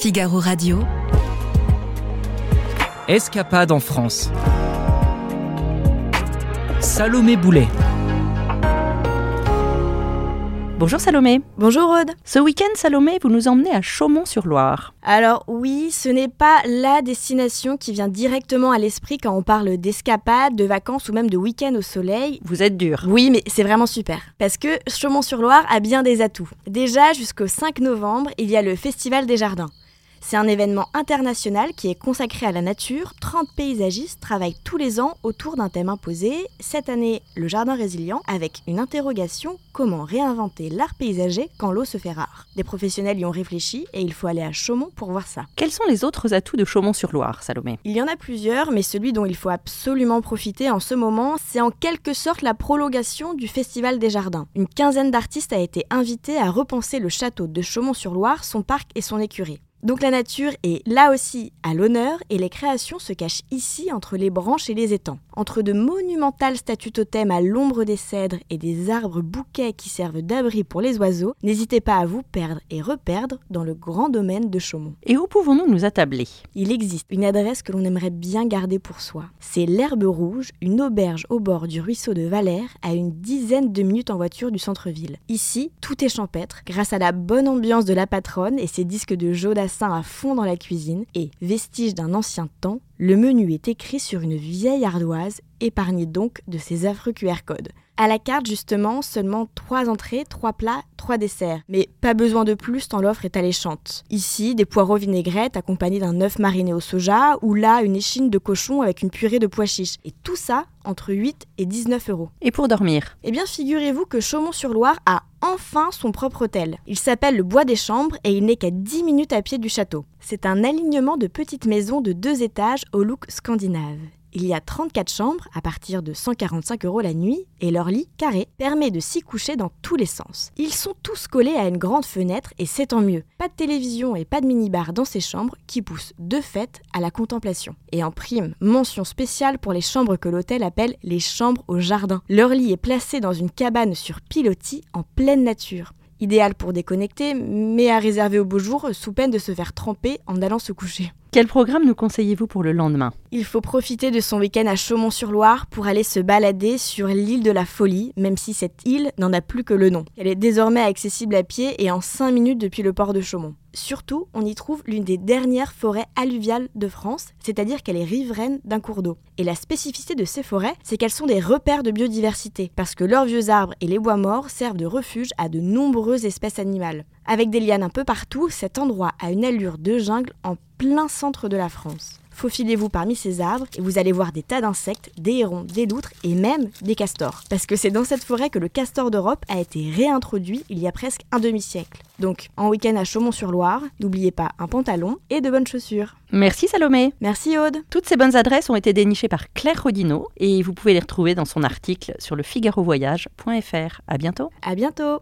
Figaro Radio. Escapade en France. Salomé Boulet. Bonjour Salomé. Bonjour Aude. Ce week-end, Salomé, vous nous emmenez à Chaumont-sur-Loire. Alors oui, ce n'est pas la destination qui vient directement à l'esprit quand on parle d'escapade, de vacances ou même de week-end au soleil. Vous êtes dur. Oui, mais c'est vraiment super. Parce que Chaumont-sur-Loire a bien des atouts. Déjà, jusqu'au 5 novembre, il y a le Festival des Jardins. C'est un événement international qui est consacré à la nature. 30 paysagistes travaillent tous les ans autour d'un thème imposé. Cette année, le jardin résilient, avec une interrogation comment réinventer l'art paysager quand l'eau se fait rare. Des professionnels y ont réfléchi et il faut aller à Chaumont pour voir ça. Quels sont les autres atouts de Chaumont-sur-Loire, Salomé? Il y en a plusieurs, mais celui dont il faut absolument profiter en ce moment, c'est en quelque sorte la prolongation du Festival des Jardins. Une quinzaine d'artistes a été invitée à repenser le château de Chaumont-sur-Loire, son parc et son écurie. Donc la nature est là aussi à l'honneur et les créations se cachent ici entre les branches et les étangs. Entre de monumentales statues totems à l'ombre des cèdres et des arbres bouquets qui servent d'abri pour les oiseaux, n'hésitez pas à vous perdre et reperdre dans le grand domaine de Chaumont. Et où pouvons-nous nous attabler? Il existe une adresse que l'on aimerait bien garder pour soi. C'est l'Herbe Rouge, une auberge au bord du ruisseau de Valère, à une dizaine de minutes en voiture du centre-ville. Ici, tout est champêtre, grâce à la bonne ambiance de la patronne et ses disques de Jodas à fond dans la cuisine et, vestige d'un ancien temps, le menu est écrit sur une vieille ardoise, épargnée donc de ses affreux QR codes. À la carte, justement, seulement 3 entrées, 3 plats, 3 desserts. Mais pas besoin de plus tant l'offre est alléchante. Ici, des poireaux vinaigrettes accompagnés d'un œuf mariné au soja, ou là, une échine de cochon avec une purée de pois chiches. Et tout ça entre 8 et 19 euros. Et pour dormir Eh bien, figurez-vous que Chaumont-sur-Loire a enfin son propre hôtel. Il s'appelle le Bois des Chambres et il n'est qu'à 10 minutes à pied du château. C'est un alignement de petites maisons de deux étages au look scandinave. Il y a 34 chambres à partir de 145 euros la nuit et leur lit carré permet de s'y coucher dans tous les sens. Ils sont tous collés à une grande fenêtre et c'est tant mieux. Pas de télévision et pas de minibar dans ces chambres qui poussent de fait à la contemplation. Et en prime, mention spéciale pour les chambres que l'hôtel appelle les chambres au jardin. Leur lit est placé dans une cabane sur pilotis en pleine nature idéal pour déconnecter, mais à réserver au beau jour sous peine de se faire tremper en allant se coucher. Quel programme nous conseillez-vous pour le lendemain? Il faut profiter de son week-end à Chaumont-sur-Loire pour aller se balader sur l'île de la Folie, même si cette île n'en a plus que le nom. Elle est désormais accessible à pied et en 5 minutes depuis le port de Chaumont. Surtout, on y trouve l'une des dernières forêts alluviales de France, c'est-à-dire qu'elle est riveraine d'un cours d'eau. Et la spécificité de ces forêts, c'est qu'elles sont des repères de biodiversité, parce que leurs vieux arbres et les bois morts servent de refuge à de nombreuses espèces animales. Avec des lianes un peu partout, cet endroit a une allure de jungle en plein centre de la France. Faufilez-vous parmi ces arbres et vous allez voir des tas d'insectes, des hérons, des loutres et même des castors. Parce que c'est dans cette forêt que le castor d'Europe a été réintroduit il y a presque un demi-siècle. Donc, en week-end à Chaumont-sur-Loire, n'oubliez pas un pantalon et de bonnes chaussures. Merci Salomé. Merci Aude. Toutes ces bonnes adresses ont été dénichées par Claire Rodino et vous pouvez les retrouver dans son article sur le figarovoyage.fr. À bientôt. À bientôt.